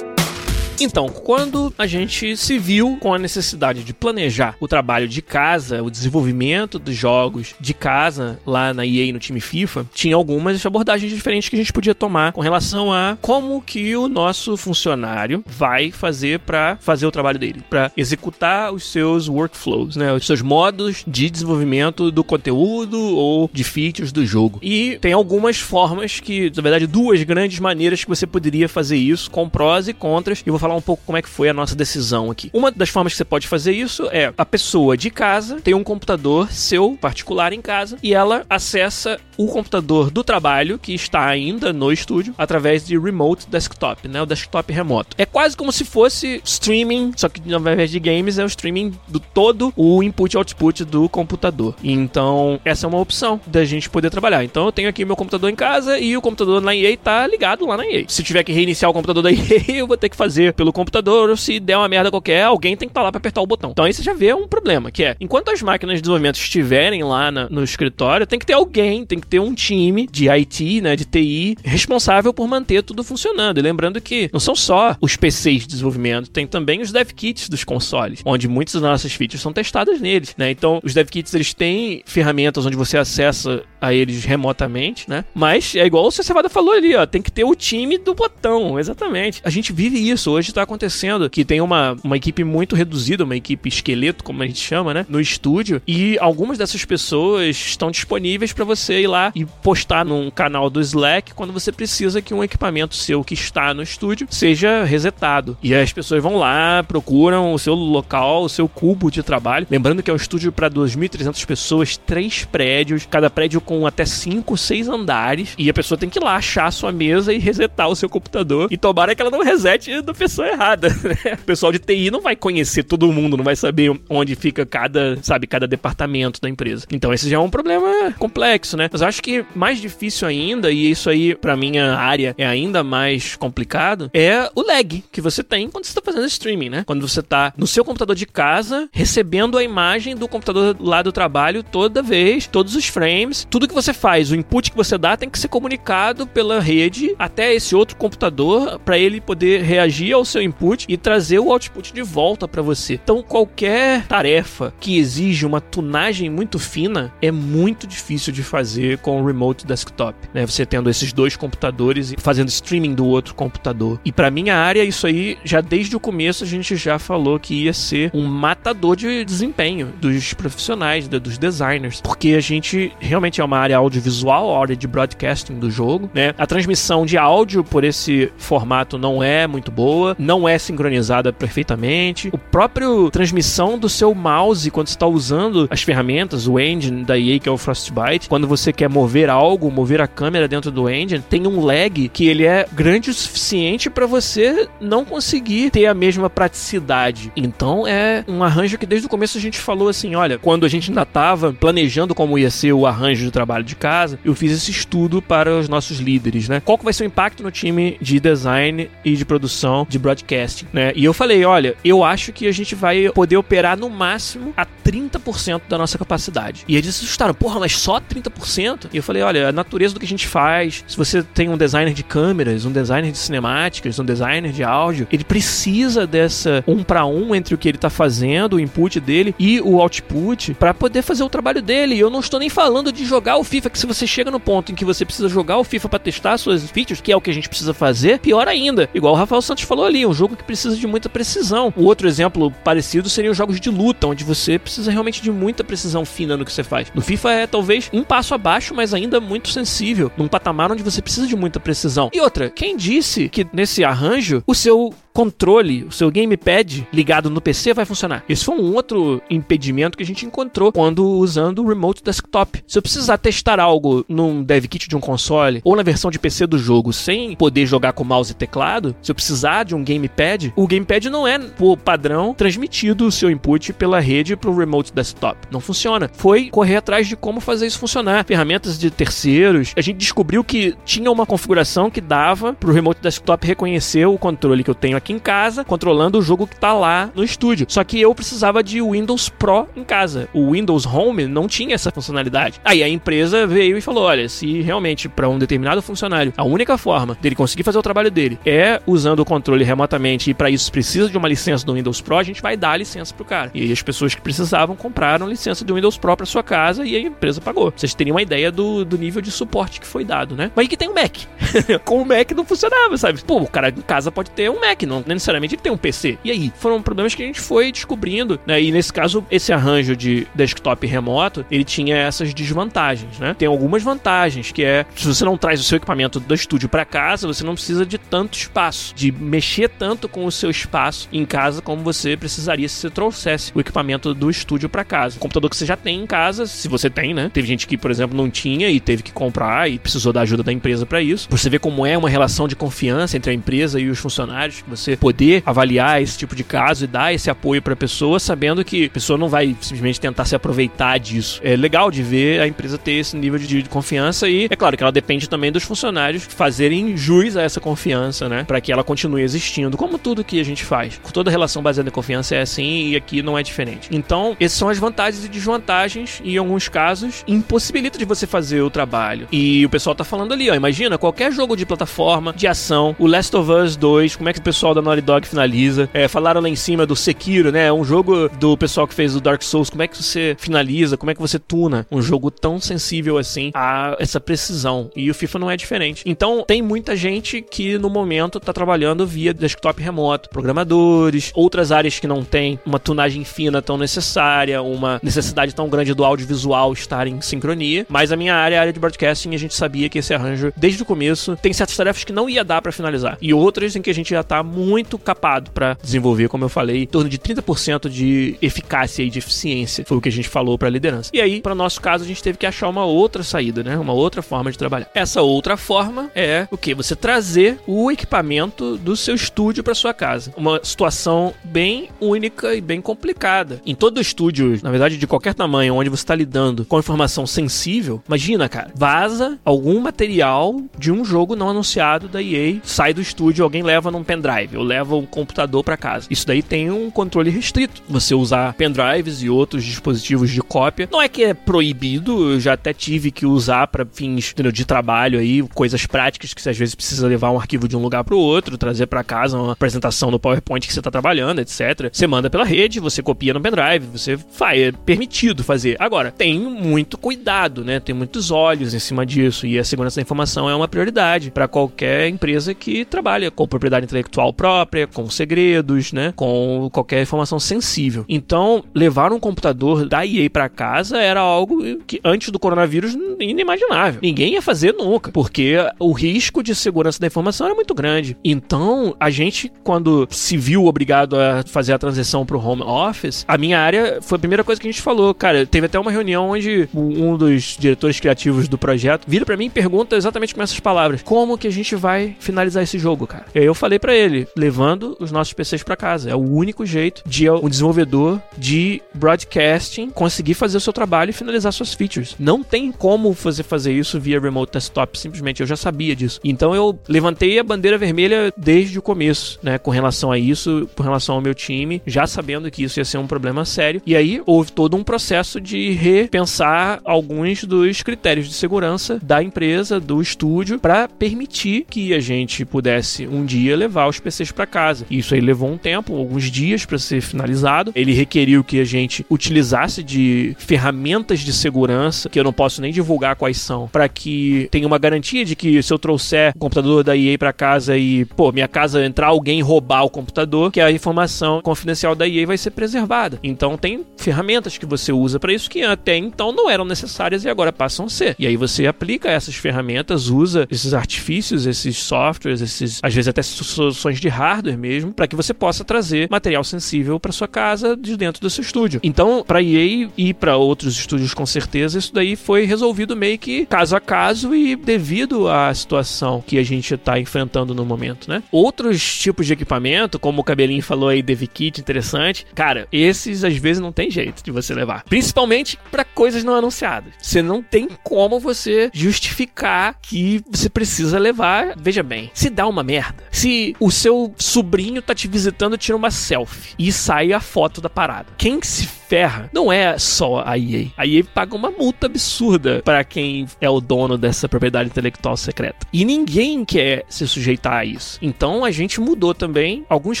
Speaker 1: Então, quando a gente se viu com a necessidade de planejar o trabalho de casa, o desenvolvimento dos jogos de casa lá na EA no time FIFA, tinha algumas abordagens diferentes que a gente podia tomar com relação a como que o nosso funcionário vai fazer para fazer o trabalho dele, para executar os seus workflows, né, os seus modos de desenvolvimento do conteúdo ou de features do jogo. E tem algumas formas que, na verdade, duas grandes maneiras que você poderia fazer isso, com prós e contras. E vou falar falar um pouco como é que foi a nossa decisão aqui. Uma das formas que você pode fazer isso é a pessoa de casa tem um computador seu particular em casa e ela acessa o computador do trabalho que está ainda no estúdio através de remote desktop, né, o desktop remoto. É quase como se fosse streaming, só que ao invés de games é o streaming do todo o input e output do computador. Então, essa é uma opção da gente poder trabalhar. Então, eu tenho aqui meu computador em casa e o computador na EA tá ligado lá na EA. Se tiver que reiniciar o computador da EA, eu vou ter que fazer pelo computador, ou se der uma merda qualquer, alguém tem que estar tá lá para apertar o botão. Então aí você já vê um problema, que é, enquanto as máquinas de desenvolvimento estiverem lá na, no escritório, tem que ter alguém, tem que ter um time de IT, né, de TI, responsável por manter tudo funcionando. E lembrando que não são só os PCs de desenvolvimento, tem também os dev kits dos consoles, onde muitas das nossas features são testadas neles, né? Então, os dev kits eles têm ferramentas onde você acessa a eles remotamente, né? Mas é igual o Cevada falou ali, ó, tem que ter o time do botão, exatamente. A gente vive isso, hoje tá acontecendo que tem uma, uma equipe muito reduzida, uma equipe esqueleto, como a gente chama, né, no estúdio, e algumas dessas pessoas estão disponíveis para você ir lá e postar num canal do Slack quando você precisa que um equipamento seu que está no estúdio seja resetado. E as pessoas vão lá, procuram o seu local, o seu cubo de trabalho. Lembrando que é um estúdio para 2.300 pessoas, três prédios, cada prédio com até 5, 6 andares. E a pessoa tem que ir lá achar a sua mesa e resetar o seu computador. E tomara que ela não resete da errada. Né? O pessoal de TI não vai conhecer todo mundo, não vai saber onde fica cada, sabe, cada departamento da empresa. Então esse já é um problema complexo, né? Mas acho que mais difícil ainda, e isso aí para minha área é ainda mais complicado, é o lag que você tem quando você tá fazendo streaming, né? Quando você tá no seu computador de casa, recebendo a imagem do computador lá do trabalho toda vez, todos os frames, tudo que você faz, o input que você dá tem que ser comunicado pela rede até esse outro computador para ele poder reagir ao seu input e trazer o output de volta para você. Então qualquer tarefa que exige uma tunagem muito fina é muito difícil de fazer com o remote desktop, né? Você tendo esses dois computadores e fazendo streaming do outro computador. E para minha área isso aí já desde o começo a gente já falou que ia ser um matador de desempenho dos profissionais, dos designers, porque a gente realmente é uma área audiovisual, a área de broadcasting do jogo, né? A transmissão de áudio por esse formato não é muito boa, não é sincronizada perfeitamente. O próprio transmissão do seu mouse quando está usando as ferramentas, o engine da EA que é o Frostbite, quando você quer mover algo, mover a câmera dentro do engine, tem um lag que ele é grande o suficiente para você não conseguir ter a mesma praticidade. Então é um arranjo que desde o começo a gente falou assim, olha, quando a gente ainda estava planejando como ia ser o arranjo de trabalho de casa, eu fiz esse estudo para os nossos líderes, né? Qual que vai ser o impacto no time de design e de produção de broadcasting, né? E eu falei, olha, eu acho que a gente vai poder operar no máximo a 30% da nossa capacidade. E eles assustaram, porra, mas só 30%? E eu falei, olha, a natureza do que a gente faz, se você tem um designer de câmeras, um designer de cinemáticas, um designer de áudio, ele precisa dessa um para um entre o que ele tá fazendo, o input dele e o output para poder fazer o trabalho dele. E eu não estou nem falando de jogar o FIFA, que se você chega no ponto em que você precisa jogar o FIFA para testar suas features, que é o que a gente precisa fazer, pior ainda. Igual o Rafael Santos falou ali, um jogo que precisa de muita precisão. O outro exemplo parecido seria os jogos de luta, onde você precisa realmente de muita precisão fina no que você faz. No FIFA é talvez um passo abaixo, mas ainda muito sensível, num patamar onde você precisa de muita precisão. E outra, quem disse que nesse arranjo o seu controle, o seu gamepad ligado no PC vai funcionar. Esse foi um outro impedimento que a gente encontrou quando usando o remote desktop. Se eu precisar testar algo num dev kit de um console ou na versão de PC do jogo sem poder jogar com mouse e teclado, se eu precisar de um gamepad, o gamepad não é por padrão transmitido o seu input pela rede para o remote desktop. Não funciona. Foi correr atrás de como fazer isso funcionar. Ferramentas de terceiros. A gente descobriu que tinha uma configuração que dava para o remote desktop reconhecer o controle que eu tenho aqui aqui em casa, controlando o jogo que tá lá no estúdio. Só que eu precisava de Windows Pro em casa. O Windows Home não tinha essa funcionalidade. Aí a empresa veio e falou: olha, se realmente para um determinado funcionário a única forma dele conseguir fazer o trabalho dele é usando o controle remotamente e para isso precisa de uma licença do Windows Pro, a gente vai dar a licença pro cara. E as pessoas que precisavam compraram licença do Windows Pro para sua casa e a empresa pagou. Vocês teriam uma ideia do, do nível de suporte que foi dado, né? Mas que tem o um Mac. Com o Mac não funcionava, sabe? Pô, o cara em casa pode ter um Mac, não não necessariamente ele tem um PC. E aí? Foram problemas que a gente foi descobrindo, né? E nesse caso, esse arranjo de desktop remoto, ele tinha essas desvantagens, né? Tem algumas vantagens, que é, se você não traz o seu equipamento do estúdio para casa, você não precisa de tanto espaço, de mexer tanto com o seu espaço em casa como você precisaria se você trouxesse o equipamento do estúdio para casa. O computador que você já tem em casa, se você tem, né? Teve gente que, por exemplo, não tinha e teve que comprar e precisou da ajuda da empresa para isso. Você vê como é uma relação de confiança entre a empresa e os funcionários que você você poder avaliar esse tipo de caso e dar esse apoio para a pessoa, sabendo que a pessoa não vai simplesmente tentar se aproveitar disso. É legal de ver a empresa ter esse nível de, de confiança e é claro que ela depende também dos funcionários fazerem jus a essa confiança, né, para que ela continue existindo, como tudo que a gente faz. Toda relação baseada em confiança é assim e aqui não é diferente. Então, essas são as vantagens e desvantagens e em alguns casos impossibilita de você fazer o trabalho. E o pessoal tá falando ali, ó, imagina qualquer jogo de plataforma, de ação, o Last of Us 2, como é que o pessoal da Naughty Dog finaliza? É, falaram lá em cima do Sekiro, né? Um jogo do pessoal que fez o Dark Souls, como é que você finaliza, como é que você tuna um jogo tão sensível assim a essa precisão? E o FIFA não é diferente. Então, tem muita gente que no momento tá trabalhando via desktop remoto, programadores, outras áreas que não tem uma tunagem fina tão necessária, uma necessidade tão grande do audiovisual estar em sincronia, mas a minha área, a área de broadcasting, a gente sabia que esse arranjo, desde o começo, tem certas tarefas que não ia dar para finalizar, e outras em que a gente já tá muito capado para desenvolver, como eu falei, em torno de 30% de eficácia e de eficiência, foi o que a gente falou para a liderança. E aí, para nosso caso, a gente teve que achar uma outra saída, né? Uma outra forma de trabalhar. Essa outra forma é o que? Você trazer o equipamento do seu estúdio para sua casa. Uma situação bem única e bem complicada. Em todo estúdio, na verdade, de qualquer tamanho, onde você está lidando com informação sensível, imagina, cara, vaza algum material de um jogo não anunciado da EA, sai do estúdio, alguém leva num pendrive ou leva um computador para casa. Isso daí tem um controle restrito. Você usar pendrives e outros dispositivos de cópia. Não é que é proibido, eu já até tive que usar para fins entendeu, de trabalho aí, coisas práticas que você às vezes precisa levar um arquivo de um lugar para o outro, trazer para casa uma apresentação no PowerPoint que você está trabalhando, etc. Você manda pela rede, você copia no pendrive, você faz, é permitido fazer. Agora, tem muito cuidado, né? Tem muitos olhos em cima disso e a segurança da informação é uma prioridade para qualquer empresa que trabalha com propriedade intelectual própria, com segredos, né? Com qualquer informação sensível. Então, levar um computador da EA para casa era algo que antes do coronavírus inimaginável. Ninguém ia fazer nunca, porque o risco de segurança da informação era muito grande. Então, a gente quando se viu obrigado a fazer a transição pro home office, a minha área foi a primeira coisa que a gente falou, cara, teve até uma reunião onde um dos diretores criativos do projeto vira para mim e pergunta exatamente com essas palavras: "Como que a gente vai finalizar esse jogo, cara?" E aí eu falei para ele, levando os nossos PCs para casa. É o único jeito de um desenvolvedor de broadcasting conseguir fazer o seu trabalho e finalizar suas features. Não tem como você fazer isso via remote desktop, simplesmente eu já sabia disso. Então eu levantei a bandeira vermelha desde o começo, né, com relação a isso, com relação ao meu time, já sabendo que isso ia ser um problema sério. E aí houve todo um processo de repensar alguns dos critérios de segurança da empresa, do estúdio, para permitir que a gente pudesse um dia levar os PCs para casa. Isso aí levou um tempo, alguns dias para ser finalizado. Ele requeriu que a gente utilizasse de ferramentas de segurança, que eu não posso nem divulgar quais são, para que tenha uma garantia de que se eu trouxer o computador da EA para casa e, pô, minha casa entrar alguém roubar o computador, que a informação confidencial da EA vai ser preservada. Então tem ferramentas que você usa para isso que até então não eram necessárias e agora passam a ser. E aí você aplica essas ferramentas, usa esses artifícios, esses softwares, esses às vezes até soluções de hardware mesmo, para que você possa trazer material sensível para sua casa de dentro do seu estúdio. Então, para EA e para outros estúdios com certeza, isso daí foi resolvido meio que caso a caso e devido à situação que a gente está enfrentando no momento, né? Outros tipos de equipamento, como o Cabelinho falou aí, DevKit, interessante. Cara, esses às vezes não tem jeito de você levar. Principalmente para coisas não anunciadas. Você não tem como você justificar que você precisa levar. Veja bem, se dá uma merda, se o seu sobrinho tá te visitando tira uma selfie e sai a foto da parada. Quem se ferra não é só a EA. A EA paga uma multa absurda para quem é o dono dessa propriedade intelectual secreta. E ninguém quer se sujeitar a isso. Então a gente mudou também alguns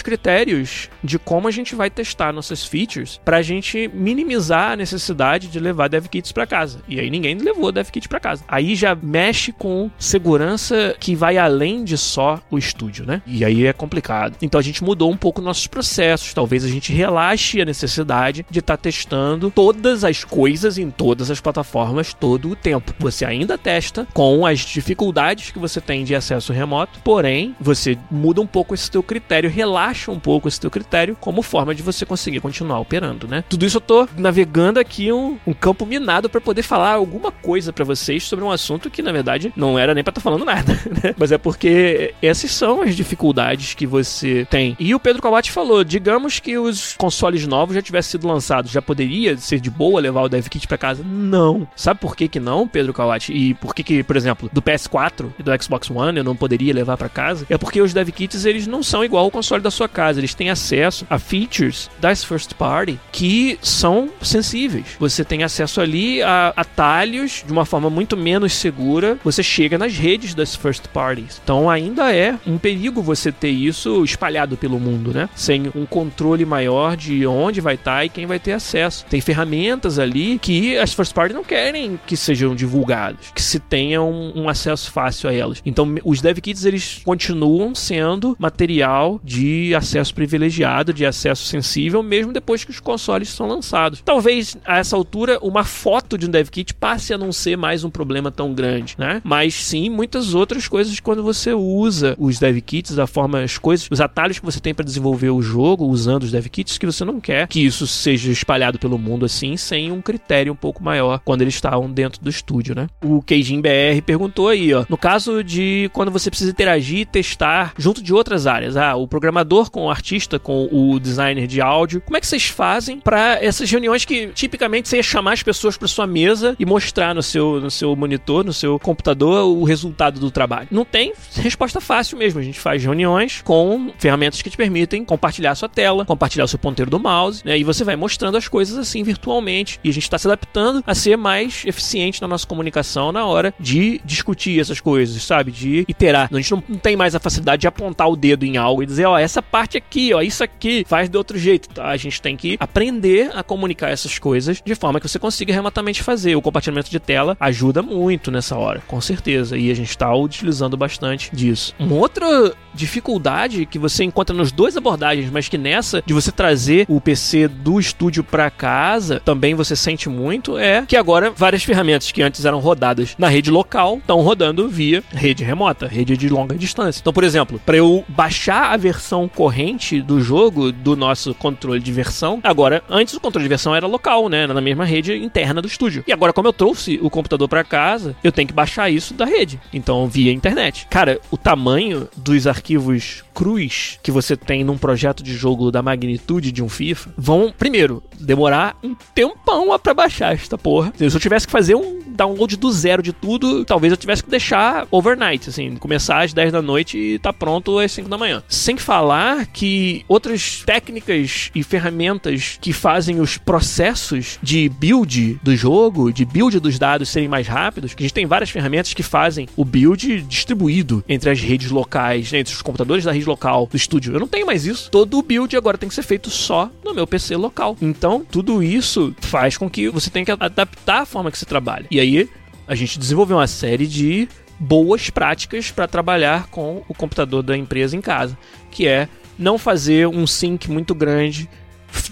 Speaker 1: critérios de como a gente vai testar nossas features para a gente minimizar a necessidade de levar dev kits para casa. E aí ninguém levou dev kit para casa. Aí já mexe com segurança que vai além de só o estúdio, né? E aí é complicado. Então a gente mudou um pouco nossos processos. Talvez a gente relaxe a necessidade de estar tá testando todas as coisas em todas as plataformas todo o tempo. Você ainda testa com as dificuldades que você tem de acesso remoto, porém, você muda um pouco esse teu critério, relaxa um pouco esse teu critério como forma de você conseguir continuar operando, né? Tudo isso eu tô navegando aqui um, um campo minado para poder falar alguma coisa para vocês sobre um assunto que, na verdade, não era nem pra estar tá falando nada, né? Mas é porque essas são as dificuldades que você tem. E o Pedro Kawati falou, digamos que os consoles novos já tivessem sido lançados, já poderia ser de boa levar o DevKit para casa? Não. Sabe por que que não, Pedro Kawati? E por que que, por exemplo, do PS4 e do Xbox One eu não poderia levar para casa? É porque os DevKits, eles não são igual ao console da sua casa, eles têm acesso a features das first party que são sensíveis. Você tem acesso ali a atalhos de uma forma muito menos segura, você chega nas redes das first parties. Então ainda é um perigo você ter isso espalhado pelo mundo, né? Sem um controle maior de onde vai estar tá e quem vai ter acesso. Tem ferramentas ali que as first parties não querem que sejam divulgadas, que se tenha um, um acesso fácil a elas. Então os dev kits eles continuam sendo material de acesso privilegiado, de acesso sensível, mesmo depois que os consoles são lançados. Talvez a essa altura uma foto de um dev kit passe a não ser mais um problema tão grande, né? Mas sim muitas outras coisas quando você usa os dev kits, da forma as coisas, os atalhos que você tem para desenvolver o jogo usando os dev kits que você não quer que isso seja espalhado pelo mundo assim, sem um critério um pouco maior quando eles estavam dentro do estúdio, né? O Keijin BR perguntou aí, ó, no caso de quando você precisa interagir e testar junto de outras áreas, ah, o programador com o artista, com o designer de áudio, como é que vocês fazem para essas reuniões que tipicamente você ia chamar as pessoas para sua mesa e mostrar no seu, no seu monitor, no seu computador, o resultado do trabalho? Não tem resposta fácil mesmo. A gente faz reuniões com ferramentas que te permitem compartilhar sua tela, compartilhar o seu ponteiro do mouse, né? E você vai mostrando as coisas assim virtualmente. E a gente está se adaptando a ser mais eficiente na nossa comunicação na hora de discutir essas coisas, sabe? De iterar. A gente não, tem mais a facilidade de apontar o dedo em algo e dizer, ó, essa parte aqui, ó, isso aqui, faz de outro jeito. Tá? A gente tem que aprender a comunicar essas coisas de forma que você consiga remotamente fazer. O compartilhamento de tela ajuda muito nessa hora, com certeza. E a gente está utilizando bastante disso. Uma outra dificuldade que você encontra nos dois abordagens, mas que nessa de você trazer o PC do estúdio para casa, também você sente muito, é que agora várias ferramentas que antes eram rodadas na rede local estão rodando via rede remota, rede de longa distância. Então, por exemplo, para eu baixar a versão corrente do jogo do nosso controle de versão, agora antes o controle de versão era local, né, na mesma rede interna do estúdio. E agora como eu trouxe o computador para casa, eu tenho que baixar isso da rede, então via internet. Cara, o tamanho dos arquivos cruz que você tem num projeto de jogo da magnitude de um FIFA vão, primeiro, demorar um tempão para baixar esta porra. Se eu tivesse que fazer um download do zero de tudo, talvez eu tivesse que deixar overnight, assim, começar às 10 da noite e tá pronto às 5 da manhã. Sem falar que outras técnicas e ferramentas que fazem os processos de build do jogo, de build dos dados serem mais rápidos, que a gente tem várias ferramentas que fazem o build distribuído entre as redes locais, entre os computadores da rede local do estúdio. Eu não tenho mais isso. Todo o build agora tem que ser feito só no meu PC local. Então, tudo isso faz com que você tenha que adaptar a forma que você trabalha. E aí, a gente desenvolveu uma série de boas práticas para trabalhar com o computador da empresa em casa, que é não fazer um sync muito grande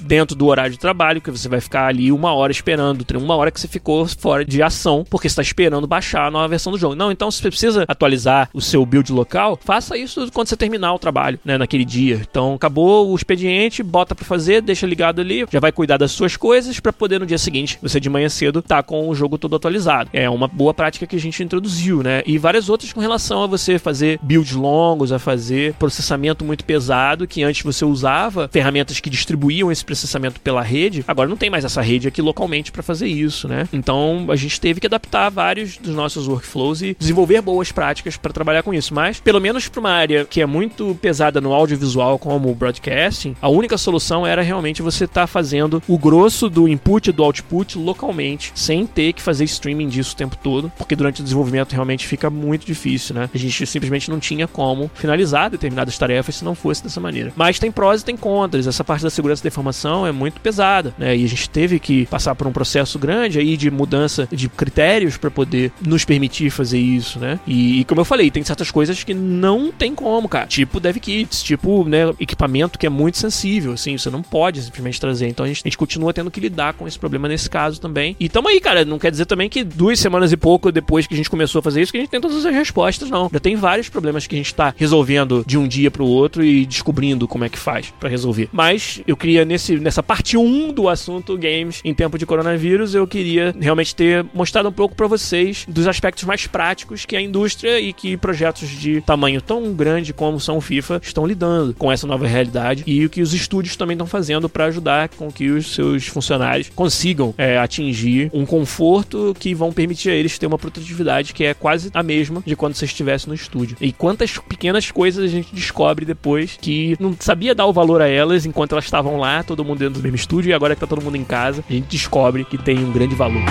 Speaker 1: dentro do horário de trabalho, que você vai ficar ali uma hora esperando, uma hora que você ficou fora de ação, porque está esperando baixar a nova versão do jogo. Não, então se você precisa atualizar o seu build local, faça isso quando você terminar o trabalho, né, naquele dia. Então acabou o expediente, bota para fazer, deixa ligado ali, já vai cuidar das suas coisas para poder no dia seguinte, você de manhã cedo, tá com o jogo todo atualizado. É uma boa prática que a gente introduziu, né? E várias outras com relação a você fazer builds longos, a fazer processamento muito pesado, que antes você usava ferramentas que distribuíam esse processamento pela rede, agora não tem mais essa rede aqui localmente para fazer isso, né? Então a gente teve que adaptar vários dos nossos workflows e desenvolver boas práticas para trabalhar com isso. Mas, pelo menos para uma área que é muito pesada no audiovisual, como o broadcasting, a única solução era realmente você estar tá fazendo o grosso do input e do output localmente, sem ter que fazer streaming disso o tempo todo, porque durante o desenvolvimento realmente fica muito difícil, né? A gente simplesmente não tinha como finalizar determinadas tarefas se não fosse dessa maneira. Mas tem prós e tem contras. Essa parte da segurança informação é muito pesada, né? E a gente teve que passar por um processo grande aí de mudança de critérios para poder nos permitir fazer isso, né? E, e, como eu falei, tem certas coisas que não tem como, cara. Tipo dev kits, tipo, né, equipamento que é muito sensível, assim, você não pode simplesmente trazer. Então a gente, a gente continua tendo que lidar com esse problema nesse caso também. E tamo aí, cara. Não quer dizer também que duas semanas e pouco depois que a gente começou a fazer isso, que a gente tem todas as respostas, não. Já tem vários problemas que a gente tá resolvendo de um dia pro outro e descobrindo como é que faz para resolver. Mas eu queria, nesse, nessa parte 1 do assunto games em tempo de coronavírus, eu queria realmente ter mostrado um pouco para vocês dos aspectos mais práticos que a indústria e que projetos de tamanho tão grande como são o FIFA estão lidando com essa nova realidade e o que os estúdios também estão fazendo para ajudar com que os seus funcionários consigam é, atingir um conforto que vão permitir a eles ter uma produtividade que é quase a mesma de quando você estivesse no estúdio. E quantas pequenas coisas a gente descobre depois que não sabia dar o valor a elas enquanto elas estavam lá, todo mundo dentro do mesmo estúdio, e agora que tá todo mundo em casa, a gente descobre que tem um grande valor.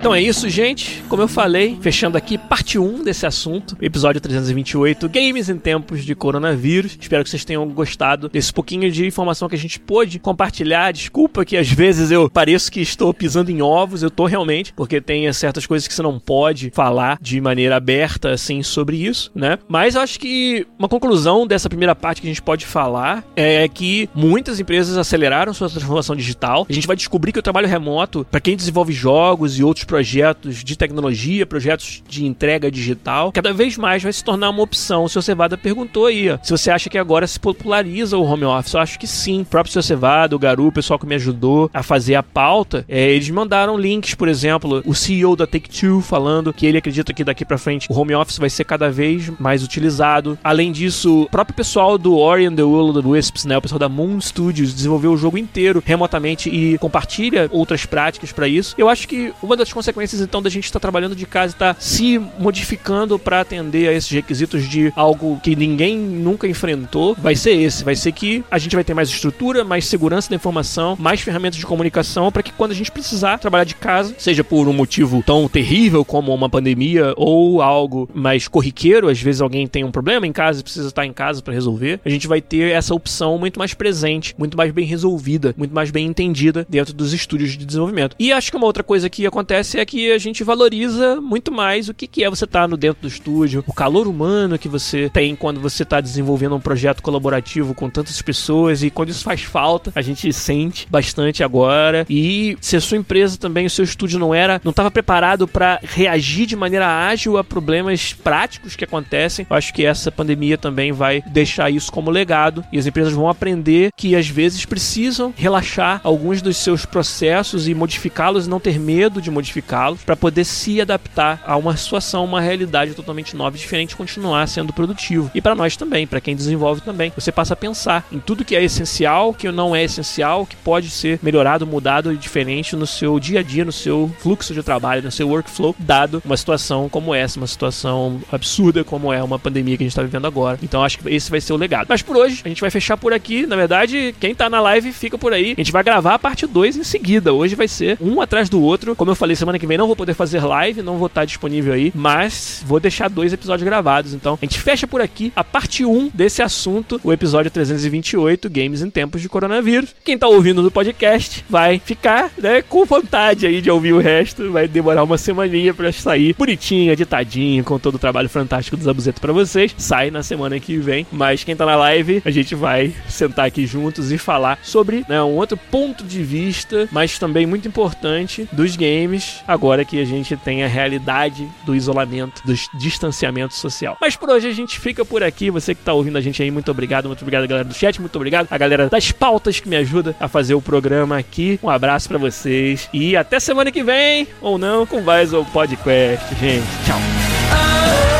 Speaker 1: Então é isso, gente. Como eu falei, fechando aqui parte 1 desse assunto, episódio 328, Games em Tempos de Coronavírus. Espero que vocês tenham gostado desse pouquinho de informação que a gente pôde compartilhar. Desculpa que às vezes eu pareço que estou pisando em ovos, eu tô realmente, porque tem certas coisas que você não pode falar de maneira aberta, assim, sobre isso, né? Mas eu acho que uma conclusão dessa primeira parte que a gente pode falar é que muitas empresas aceleraram sua transformação digital. A gente vai descobrir que o trabalho remoto, para quem desenvolve jogos e outros projetos de tecnologia, projetos de entrega digital, cada vez mais vai se tornar uma opção. O seu Cevada perguntou aí, se você acha que agora se populariza o home office. Eu acho que sim. O próprio seu Cevada, o Garu, o pessoal que me ajudou a fazer a pauta, é, eles mandaram links, por exemplo, o CEO da Take-Two falando que ele acredita que daqui para frente o home office vai ser cada vez mais utilizado. Além disso, o próprio pessoal do Ori and the Will of the Wisps, né, o pessoal da Moon Studios, desenvolveu o jogo inteiro remotamente e compartilha outras práticas para isso. Eu acho que uma das consequências então da gente estar tá trabalhando de casa, estar tá se modificando para atender a esses requisitos de algo que ninguém nunca enfrentou, vai ser esse, vai ser que a gente vai ter mais estrutura, mais segurança da informação, mais ferramentas de comunicação para que quando a gente precisar trabalhar de casa, seja por um motivo tão terrível como uma pandemia ou algo mais corriqueiro, às vezes alguém tem um problema em casa e precisa estar em casa para resolver, a gente vai ter essa opção muito mais presente, muito mais bem resolvida, muito mais bem entendida dentro dos estúdios de desenvolvimento. E acho que uma outra coisa que acontece é que a gente valoriza muito mais o que, que é você estar tá no dentro do estúdio, o calor humano que você tem quando você está desenvolvendo um projeto colaborativo com tantas pessoas e quando isso faz falta, a gente sente bastante agora. E se a sua empresa também, o seu estúdio não era, não estava preparado para reagir de maneira ágil a problemas práticos que acontecem, eu acho que essa pandemia também vai deixar isso como legado e as empresas vão aprender que às vezes precisam relaxar alguns dos seus processos e modificá-los e não ter medo de modificar modificá-los para poder se adaptar a uma situação, uma realidade totalmente nova e diferente, continuar sendo produtivo. E para nós também, para quem desenvolve também, você passa a pensar em tudo que é essencial, que não é essencial, que pode ser melhorado, mudado e diferente no seu dia a dia, no seu fluxo de trabalho, no seu workflow, dado uma situação como essa, uma situação absurda como é uma pandemia que a gente está vivendo agora. Então acho que esse vai ser o legado. Mas por hoje, a gente vai fechar por aqui. Na verdade, quem tá na live fica por aí. A gente vai gravar a parte 2 em seguida. Hoje vai ser um atrás do outro. Como eu falei semana que vem não vou poder fazer live, não vou estar disponível aí, mas vou deixar dois episódios gravados. Então a gente fecha por aqui a parte 1 desse assunto, o episódio 328, Games em Tempos de Coronavírus. Quem tá ouvindo no podcast vai ficar né, com vontade aí de ouvir o resto. Vai demorar uma semaninha para sair bonitinho, editadinho, com todo o trabalho fantástico do Zabuzeto para vocês. Sai na semana que vem. Mas quem tá na live, a gente vai sentar aqui juntos e falar sobre né, um outro ponto de vista, mas também muito importante dos games. Agora que a gente tem a realidade do isolamento, do distanciamento social. Mas por hoje a gente fica por aqui. Você que tá ouvindo a gente aí, muito obrigado. Muito obrigado, galera do chat. Muito obrigado a galera das pautas que me ajuda a fazer o programa aqui. Um abraço para vocês e até semana que vem, ou não, com mais um podcast, gente. Tchau.